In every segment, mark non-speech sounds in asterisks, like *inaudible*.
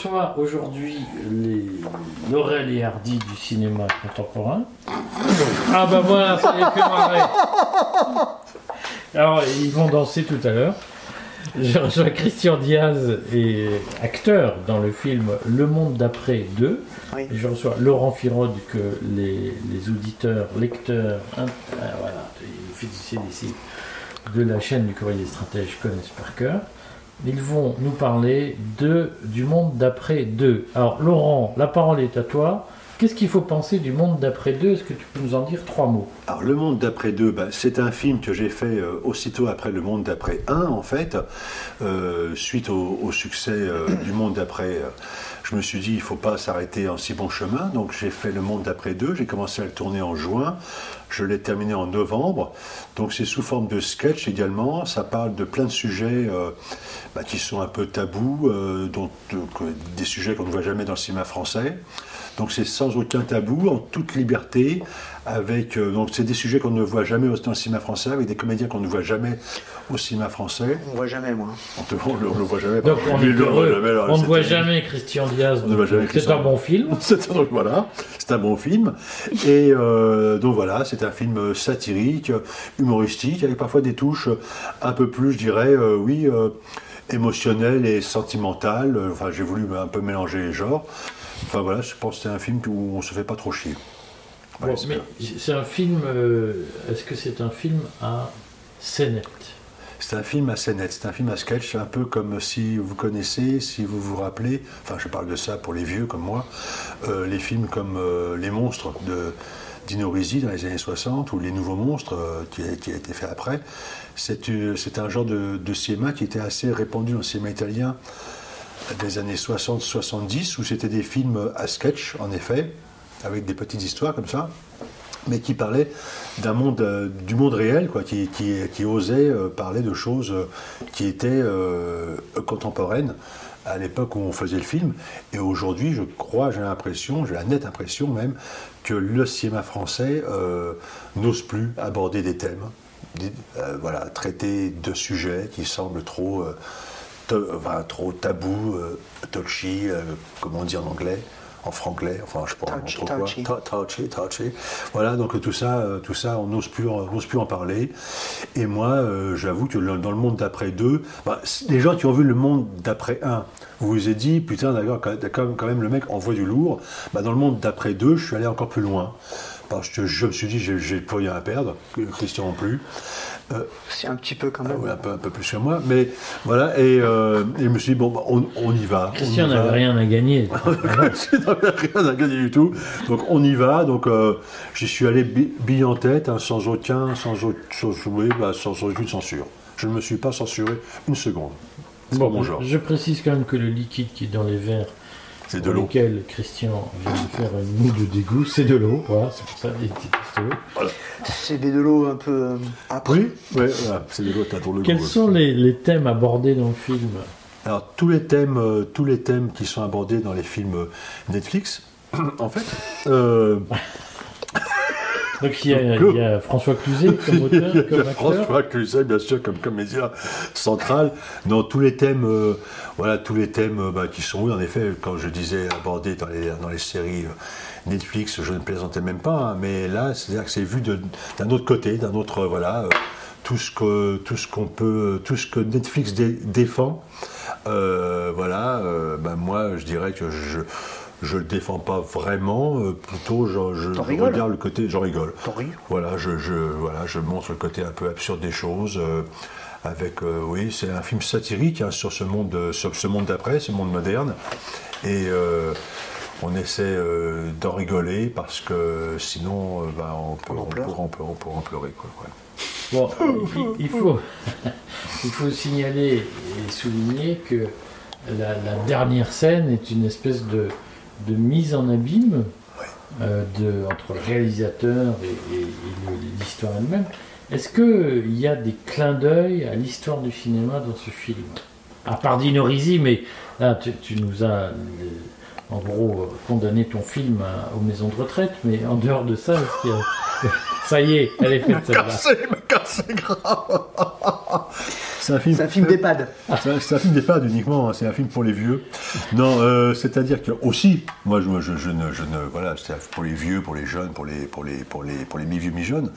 Je reçois aujourd'hui les Laurel et Hardy du cinéma contemporain. Ah bah voilà, ça les fait marrer. Alors, ils vont danser tout à l'heure. Je reçois Christian Diaz, et acteur dans le film Le Monde d'après 2. Oui. Et je reçois Laurent Firode, que les, les auditeurs, lecteurs, hein, euh, voilà, les physiciens ici de la chaîne du Courrier des Stratèges connaissent par cœur. Ils vont nous parler de, du monde d'après 2. Alors, Laurent, la parole est à toi. Qu'est-ce qu'il faut penser du monde d'après 2 Est-ce que tu peux nous en dire trois mots? Alors, Le Monde d'après 2, bah, c'est un film que j'ai fait euh, aussitôt après Le Monde d'après 1, en fait. Euh, suite au, au succès euh, *coughs* du Monde d'après, je me suis dit, il ne faut pas s'arrêter en si bon chemin. Donc, j'ai fait Le Monde d'après 2. J'ai commencé à le tourner en juin. Je l'ai terminé en novembre. Donc, c'est sous forme de sketch également. Ça parle de plein de sujets bah, qui sont un peu tabous, dont, des sujets qu'on ne voit jamais dans le cinéma français. Donc c'est sans aucun tabou, en toute liberté, avec euh, donc c'est des sujets qu'on ne voit jamais au- dans le cinéma français, avec des comédiens qu'on ne voit jamais au cinéma français. On voit jamais, moi. On le, le voit jamais. Donc, on, est le voit heureux. jamais, alors, on ne voit jamais Christian Diaz. On ne voit jamais donc C'est un bon film. *laughs* C'est- donc voilà, c'est un bon film. Et euh, donc voilà, c'est un film satirique, humoristique, avec parfois des touches un peu plus, je dirais, euh, oui, euh, émotionnelles et sentimentales. Enfin, j'ai voulu un peu mélanger les genres. Enfin voilà, je pense que c'est un film où on se fait pas trop chier. Bon, mais c'est un film. euh, Est-ce que c'est un film à scénette? C'est un film assez net, c'est un film à sketch, un peu comme si vous connaissez, si vous vous rappelez, enfin je parle de ça pour les vieux comme moi, euh, les films comme euh, Les Monstres de Dino Risi dans les années 60 ou Les Nouveaux Monstres qui, a, qui a été fait après. C'est c'est un genre de, de cinéma qui était assez répandu dans le cinéma italien des années 60-70 où c'était des films à sketch en effet, avec des petites histoires comme ça mais qui parlait d'un monde, euh, du monde réel, quoi, qui, qui, osait euh, parler de choses euh, qui étaient contemporaines à l'époque où on faisait le film. Et aujourd'hui, je crois, j'ai l'impression, j'ai la nette impression même, que le cinéma français n'ose plus aborder des thèmes, voilà, traiter de sujets qui semblent trop, enfin, trop tabous, euh, touchy, euh, comment on dit en anglais en franglais, enfin je Touchy, trop quoi. touchy. Touchy, touchy. Voilà, donc tout ça, euh, tout ça, on n'ose plus, on n'ose plus en parler. Et moi, euh, j'avoue que dans le monde d'après 2, bah, les gens qui ont vu le monde d'après 1, vous vous êtes dit, putain, d'accord, quand même, le mec envoie du lourd. Bah, dans le monde d'après 2, je suis allé encore plus loin. Parce que je me suis dit, j'ai, plus rien à perdre, que Christian non plus. Euh, C'est un petit peu quand ah même. ouais, un, peu, un peu plus que moi, mais voilà, et, euh, et je me suis dit, bon, bah, on, on y va. Christian n'avait rien à gagner. *laughs* Je n'avais rien à gagner du tout. Donc on y va. Donc euh, j'y suis allé bi- bille en tête, hein, sans aucun, sans, sans, oui, bah, sans, sans aucune censure. Je ne me suis pas censuré une seconde. C'est Bon, pas mon genre. je précise quand même que le liquide qui est dans les verres C'est de pour l'eau. lequel Christian vient de faire une moue de dégoût, c'est de l'eau. Voilà, c'est pour ça qu'il était costaud. C'est des de l'eau un peu euh, âpre. Oui, ouais, voilà, c'est de l'eau. T'as pour le Quels goût. sont les, les thèmes abordés dans le film Alors tous les thèmes, euh, tous les thèmes qui sont abordés dans les films euh, Netflix, *clears throat* en fait. Donc il y a, il y a François Cluzet *laughs* comme auteur, Il y a comme. François Cluzet, bien sûr, comme comédien central. Non, tous les thèmes, euh, voilà, tous les thèmes euh, bah, qui sont, oui, en effet, quand je disais abordés dans les, dans les séries euh, Netflix, je ne plaisantais même pas, hein, mais là, c'est-à-dire que c'est vu d'un autre côté, d'un autre, voilà, euh, tout ce que, tout ce qu'on peut, tout ce que Netflix dé- défend, euh, voilà, ben moi, je dirais que je je le défends pas vraiment, euh, plutôt je, je, je regarde le côté, j'en rigole. T'en ris Voilà, je, je, voilà, je montre le côté un peu absurde des choses. euh, avec, euh, oui, c'est un film satirique hein, sur ce monde, sur ce monde d'après, ce monde moderne. Et euh, on essaie euh, d'en rigoler parce que sinon, euh, ben, on, peut, On en on, pleure. on, peut, on pourra en pleurer. Quoi, ouais. Bon, il, il faut, *laughs* il faut signaler et souligner que la, la dernière scène est une espèce de, de mise en abîme euh, de, entre le réalisateur et, et- et l'histoire elle-même. Est-ce qu'il y a des clins d'œil à l'histoire du cinéma dans ce film? À part Dino Risi, mais là, tu, tu nous as, euh, en gros, euh, condamné ton film à- aux maisons de retraite, mais en dehors de ça, est-ce qu'il y a- *laughs* ça y est, elle est faite celle-là. Cassé, mais cassé grave C'est un film. C'est un film d'EHPAD. C'est un, c'est un film d'EHPAD uniquement, hein, c'est un film pour les vieux. Non, euh, c'est-à-dire que aussi, moi je, je, je ne, je ne, voilà, c'est pour les vieux, pour les jeunes, pour les, pour les, pour les, pour les mi-vieux, mi-jeunes.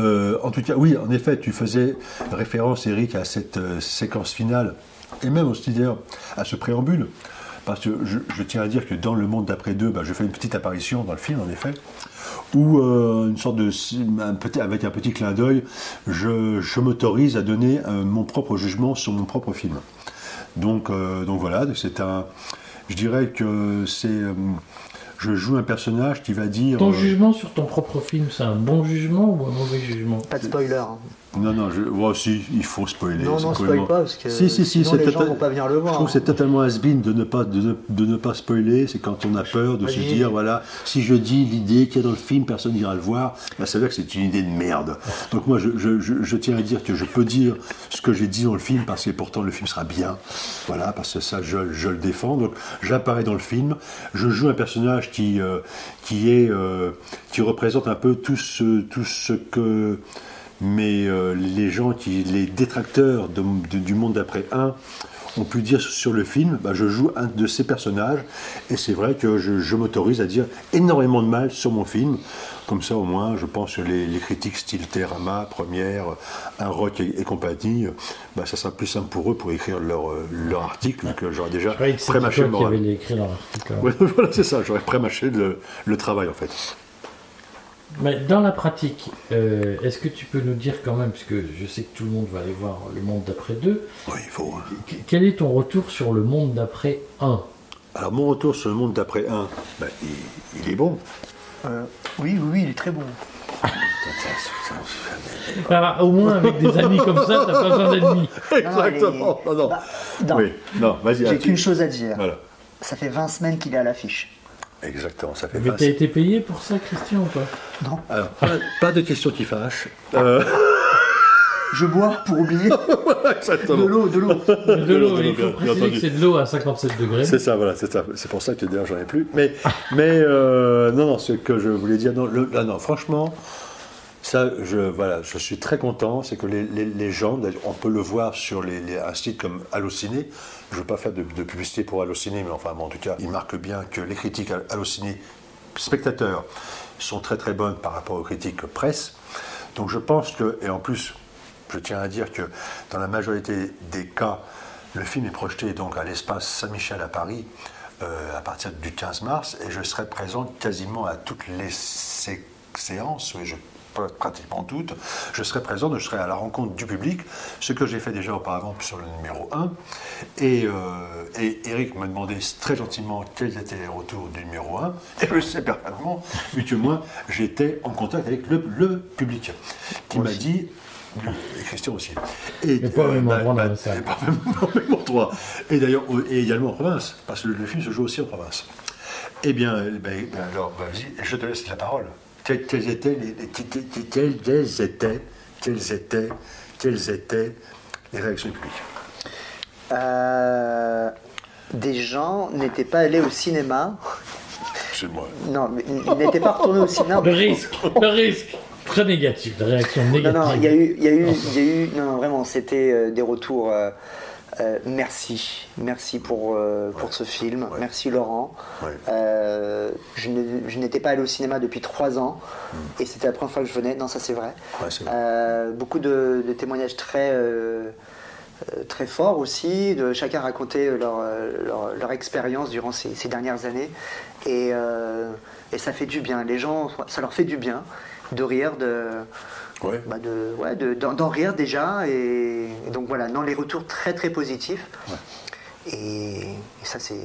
Euh, en tout cas, oui, en effet, tu faisais référence, Eric, à cette euh, séquence finale, et même aussi d'ailleurs à ce préambule. Parce que je, je tiens à dire que dans Le Monde d'après deux, bah, je fais une petite apparition dans le film, en effet, où euh, une sorte de, un petit, avec un petit clin d'œil, je, je m'autorise à donner euh, mon propre jugement sur mon propre film. Donc, euh, donc voilà, c'est un, je dirais que c'est, euh, je joue un personnage qui va dire. Ton euh, jugement sur ton propre film, c'est un bon jugement ou un mauvais jugement? Pas de spoiler. Non, non, je, ouais, si, il faut spoiler. Non, non, spoil pas, parce que Si, si, si, sinon les gens vont pas venir le voir. Je trouve que c'est totalement has-been de ne pas de, ne- de ne pas spoiler. C'est quand on a peur de se dire voilà, si je dis l'idée qu'il y a dans le film, personne n'ira le voir. Bah, ça veut dire que c'est une idée de merde. Donc moi, je, je- je- je tiens à dire que je peux dire ce que j'ai dit dans le film parce que pourtant le film sera bien. Voilà, parce que ça, je, je le défends. Donc j'apparais dans le film. Je joue un personnage qui euh, qui est euh, qui représente un peu tout ce tout ce que mais euh, les gens qui, les détracteurs de- de- du monde d'après 1 ont pu dire sur le film, bah, je joue un de ces personnages, et c'est vrai que je, je m'autorise à dire énormément de mal sur mon film. Comme ça, au moins, je pense que les, les critiques style Terama, Première, Un Rock et, et compagnie, bah, ça sera plus simple pour eux pour écrire leur, euh, leur article, vu que j'aurais déjà prémâché le qui moral. avait écrit leur article. *laughs* Ouais, voilà, c'est ça, j'aurais prémâché le, le travail en fait. Mais dans la pratique, euh, est-ce que tu peux nous dire quand même, puisque je sais que tout le monde va aller voir Le Monde d'après 2, Oui, il faut. hein. qu- quel est ton retour sur Le Monde d'après 1 Alors, mon retour sur le monde d'après 1, bah, il, il est bon. Euh, oui, oui, oui, il est très bon. Ah, Au moins avec des amis comme ça, t'as pas besoin d'ennemis. *laughs* Exactement. Non, non. Bah, non. Oui, non, vas-y. J'ai qu'une chose à dire. Voilà. Ça fait 20 semaines qu'il est à l'affiche. Exactement, ça fait Mais t'as été payé pour ça, Christian, ou pas? Non. Alors, pas, pas de questions qui fâchent. Euh, *laughs* Je bois pour oublier. *laughs* exactement. De l'eau, de l'eau. De l'eau, il faut bien préciser que c'est de l'eau à 57 degrés. C'est ça, voilà, c'est ça. C'est pour ça que d'ailleurs j'en ai plus. Mais, mais euh, non, non, ce que je voulais dire, non, le- là, non, franchement, ça, je, voilà, je suis très content. C'est que les, les- gens, on peut le voir sur les, les- un site comme Allociné. Je ne veux pas faire de, publicité pour Allociné, mais enfin, bon, en tout cas, il marque bien que les critiques Allociné spectateurs sont très très bonnes par rapport aux critiques presse. Donc je pense que, et en plus, je tiens à dire que dans la majorité des cas, le film est projeté donc à l'espace Saint-Michel à Paris euh, à partir du 15 mars et je serai présent quasiment à toutes les sé- séances, je pratiquement toutes, je serai présent, je serai à la rencontre du public, ce que j'ai fait déjà auparavant sur le numéro 1. Et, euh, et Eric me demandait très gentiment quels étaient les retours du numéro 1, et je sais parfaitement, vu que moi j'étais en contact avec le, le public, qui m'a dit, et Christian aussi. Et, pas au même endroit bah, pas même- *laughs* même endroit. Et d'ailleurs, et également en province, parce que le, film se joue aussi en province. Eh bien, ben, ben alors, bah, vas-y, je te laisse la parole. Quels, quels étaient les, étaient, quels étaient, quelles étaient les réactions du public Euh, des gens n'étaient pas allés au cinéma. C'est moi. Non, mais ils n'étaient pas retournés au cinéma. Le risque, le risque. Très négatif, de réaction Non, négative. non, il y a eu, il y a eu, il y a eu, non, non, vraiment, c'était euh, des retours. euh, euh, merci, merci pour, euh, pour ce film. Ouais. Merci Laurent. Ouais. Euh, je n'étais pas allé au cinéma depuis trois ans et c'était la première fois que je venais. Non, ça c'est vrai. Beaucoup de, de témoignages très, très forts aussi. De, chacun racontait leur, leur, leur expérience durant ces, ces dernières années. Et, et ça fait du bien. Les gens, ça leur fait du bien de rire, de, Ouais. bah de, ouais, de- d'en, d'en rire déjà. Et, et donc voilà, non, les retours très très positifs. Et, et ça, c'est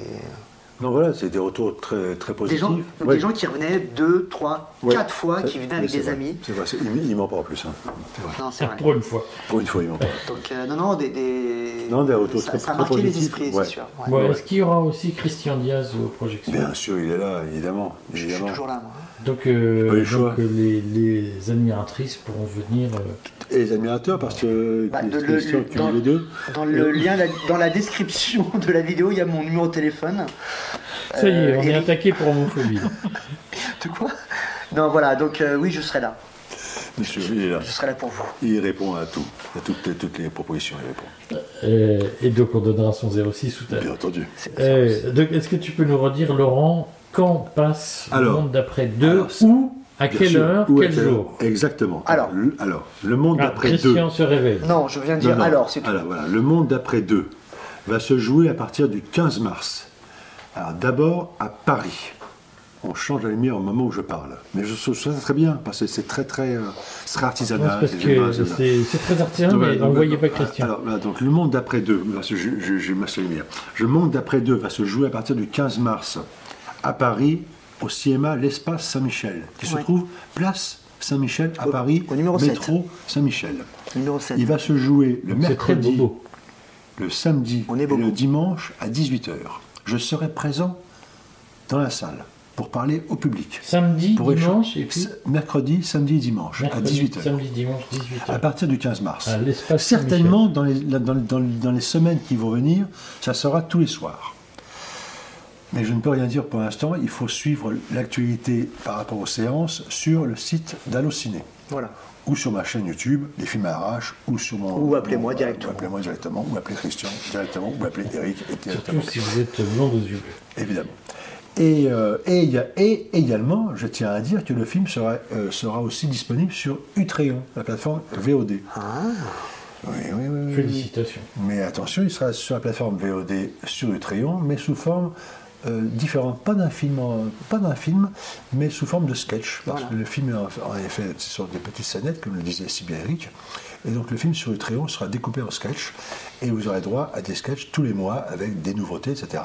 Non, voilà, c'est des retours très, très des positifs. gens, Ouais. des gens qui revenaient deux, trois, Ouais. quatre fois, C'est- qui venaient avec des vrai. amis. C'est vrai, c'est- il, il ment pas en plus. hein. C'est vrai. Non, c'est vrai. Pour une fois. Pour une fois, il ment pas. Donc, euh, non, non, des, des... Non, des retours ça, très- ça a très marqué les esprits, ouais. c'est sûr. ouais. Bon, Ouais. Est-ce qu'il y aura aussi Christian Diaz aux projections? Bien sûr, il est là, évidemment. Je suis évidemment. toujours là, moi. Donc, euh, Pas eu le donc, choix. euh, les, les admiratrices pourront venir. euh, Et les admirateurs, parce que Bah, de- le- dans- les deux. Dans le lien, la- dans la description *laughs* de la vidéo, il y a mon numéro de téléphone. Ça y est, Euh, on est attaqué pour homophobie. *laughs* De quoi? Non, voilà, donc euh, oui, je serai là. Monsieur, il est là. Je serai là pour vous. Il répond à tout. À toutes, toutes les propositions, il répond. Et donc on donnera son 06 tout à Bien entendu. Euh, Est-ce que tu peux nous redire, Laurent, quand passe le monde d'après 2 alors, c'est- Où À quelle sûr. heure Ou à Quel quelle jour heure Exactement. Alors. le, alors, le monde Ah, d'après 2. Christian se réveille. Non, je viens de dire Non, non. alors, c'est tout. Alors voilà, le monde d'après 2 va se jouer à partir du 15 mars. Alors d'abord à Paris. On change la lumière au moment où je parle. Mais je trouve ça très bien, parce que c'est très très, euh, c'est très Non, artisanal. c'est très artisanal, Donc, mais on ne donc, voyait pas Christian. Alors, voilà, donc le monde d'après 2, je, je, je masse la lumière. Le monde d'après 2 va se jouer à partir du 15 mars à Paris, au CMA L'Espace Saint-Michel, qui se trouve place Saint-Michel à Au- Paris, au numéro métro Saint-Michel. Numéro 7. Il va se jouer le mercredi, le samedi On est et beaucoup. le dimanche à 18h. Je serai présent dans la salle pour parler au public. Samedi, Pour dimanche, écha- et puis mercredi, samedi et dimanche à mercredi, 18h. samedi, dimanche, 18h. À partir du 15 mars. Certainement, dans les, dans, dans- dans les semaines qui vont venir, ça sera tous les soirs. Mais je ne peux rien dire pour l'instant. Il faut suivre l'actualité par rapport aux séances sur le site d'Allociné Voilà. ou sur ma chaîne YouTube, Les Films à Arrache, ou sur mon. Ou appelez-moi directement. ou Appelez-moi directement, ou appelez Christian directement, ou appelez Eric et Surtout directement. si vous êtes blond aux yeux. Évidemment. Et, euh, et, il y a- et également, je tiens à dire que le film sera, euh, sera aussi disponible sur Utréon, la plateforme VOD. Ah, Oui, oui, oui. Félicitations. Mais attention, il sera sur la plateforme VOD sur Utréon, mais sous forme euh, différente. Pas d'un film, en- pas d'un film, mais sous forme de sketch. Parce Voilà. que le film est en, en effet sur des petites scénettes, comme le disait si bien Eric. Et donc le film sur Utréon sera découpé en sketch. Et vous aurez droit à des sketchs tous les mois avec des nouveautés, etc.,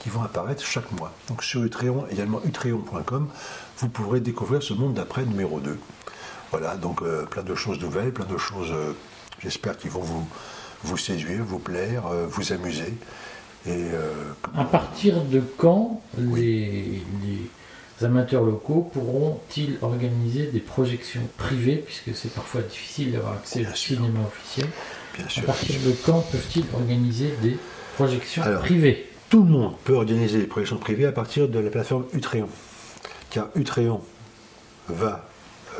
qui vont apparaître chaque mois. Donc sur Utréon, également utréon.com, vous pourrez découvrir ce monde d'après numéro 2. Voilà, donc euh, plein de choses nouvelles, plein de choses, euh, j'espère, qui vont vous, vous séduire, vous plaire, euh, vous amuser. Et euh, À partir de quand les, les amateurs locaux pourront-ils organiser des projections privées, puisque c'est parfois difficile d'avoir accès Bien au sûr. cinéma officiel bien À sûr, partir de quand peuvent-ils organiser des projections Alors, privées? tout le monde peut organiser des projections privées à partir de la plateforme Utréon. Car Utréon va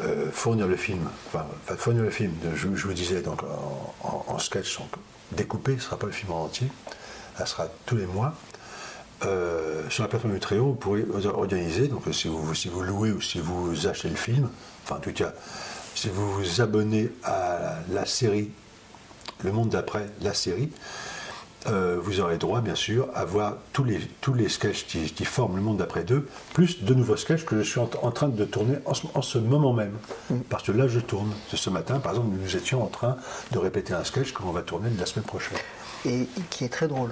euh, fournir le film, enfin, va fournir le film, de- je, je vous disais, donc en, en- en sketch donc, découpé, ce ne sera pas le film en entier, ça sera tous les mois. Euh, sur la plateforme Utréon, vous pourrez organiser, donc si vous, si vous louez ou si vous achetez le film, enfin en tout cas, si vous vous abonnez à la série Le Monde d'après, la série, euh, vous aurez droit, bien sûr, à voir tous les, tous les sketchs qui, qui forment le monde d'après deux, plus de nouveaux sketchs que je suis en, en train de tourner en ce, en ce moment même. Parce que là, je tourne. Ce matin, par exemple, nous étions en train de répéter un sketch que l'on va tourner la semaine prochaine. et qui est très drôle.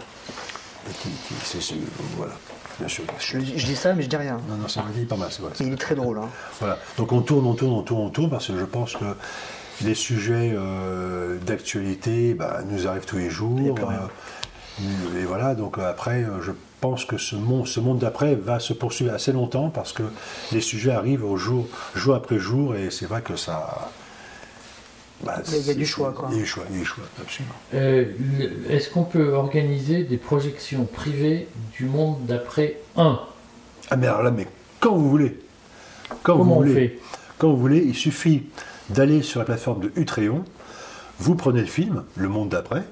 Et qui, qui- c'est- c'est- voilà, bien sûr. Je, je dis ça, mais je dis rien. Non, non, c'est il est pas mal, vrai. Mais il est très drôle. Hein. Voilà. Donc on tourne, on tourne, on tourne, on tourne, parce que je pense que les sujets euh, d'actualité bah, nous arrivent tous les jours. Il y a plus rien. euh, et voilà, donc euh, après, je pense que ce monde, ce monde d'après va se poursuivre assez longtemps parce que les sujets arrivent au jour, jour après jour, et c'est vrai que ça. bah, Il y a- du choix, quoi. Il y a du choix, il y a du choix, absolument. Euh, Est-ce qu'on peut organiser des projections privées du monde d'après 1 Ah mais alors là, mais quand vous voulez, quand vous Comment on voulez, fait? Quand vous voulez, il suffit d'aller sur la plateforme de Utréon, vous prenez le film, Le Monde d'après,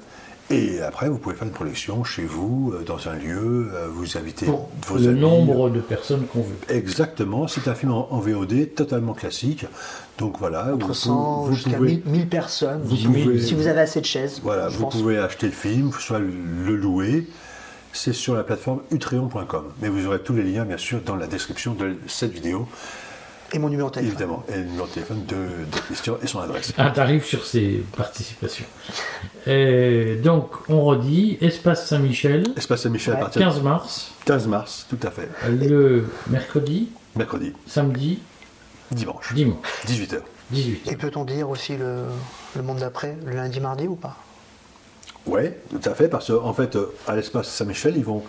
et après vous pouvez faire une projection chez vous, euh, dans un lieu, euh, vous invitez Pour vos le amis. nombre de personnes qu'on veut. Exactement, c'est un film en, en VOD totalement classique, donc voilà. Entre vous, 100 vous jusqu'à pouvez, 1000, 1000 personnes. vous si, pouvez- si vous avez assez de chaises, voilà, vous pense. pouvez acheter le film, soit le, louer. C'est sur la plateforme utréon.com. Mais vous aurez tous les liens, bien sûr, dans la description de cette vidéo. Et mon numéro de téléphone. Évidemment, et le numéro de téléphone de, de Christian et son adresse. Ah, t'arrives sur ces participations. Euh, donc, on redit, Espace Saint-Michel, Espace Saint-Michel à partir du 15 mars, 15 mars, tout à fait. le mercredi, Mercredi, samedi, dimanche, dimanche, 18h. 18. Et peut-on dire aussi le, le monde d'après, le lundi, mardi ou pas? Ouais, tout à fait, parce qu'en fait, euh, à l'espace Saint-Michel, ils vont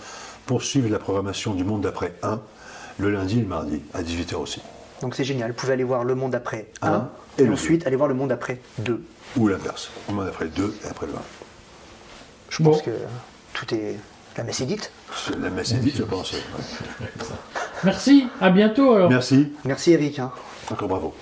poursuivre la programmation du monde d'après 1 le lundi et le mardi, à 18h aussi. Donc c'est génial. Vous pouvez aller voir le monde d'après 1 Un, et, ensuite aller voir le monde d'après 2. Ou l'inverse, le monde d'après 2 et après le 1. Je Bon. pense que tout est. La messe est dite. La messe est dite, je pense. ouais. Merci, à bientôt alors. Merci, Merci Eric. hein. encore bravo.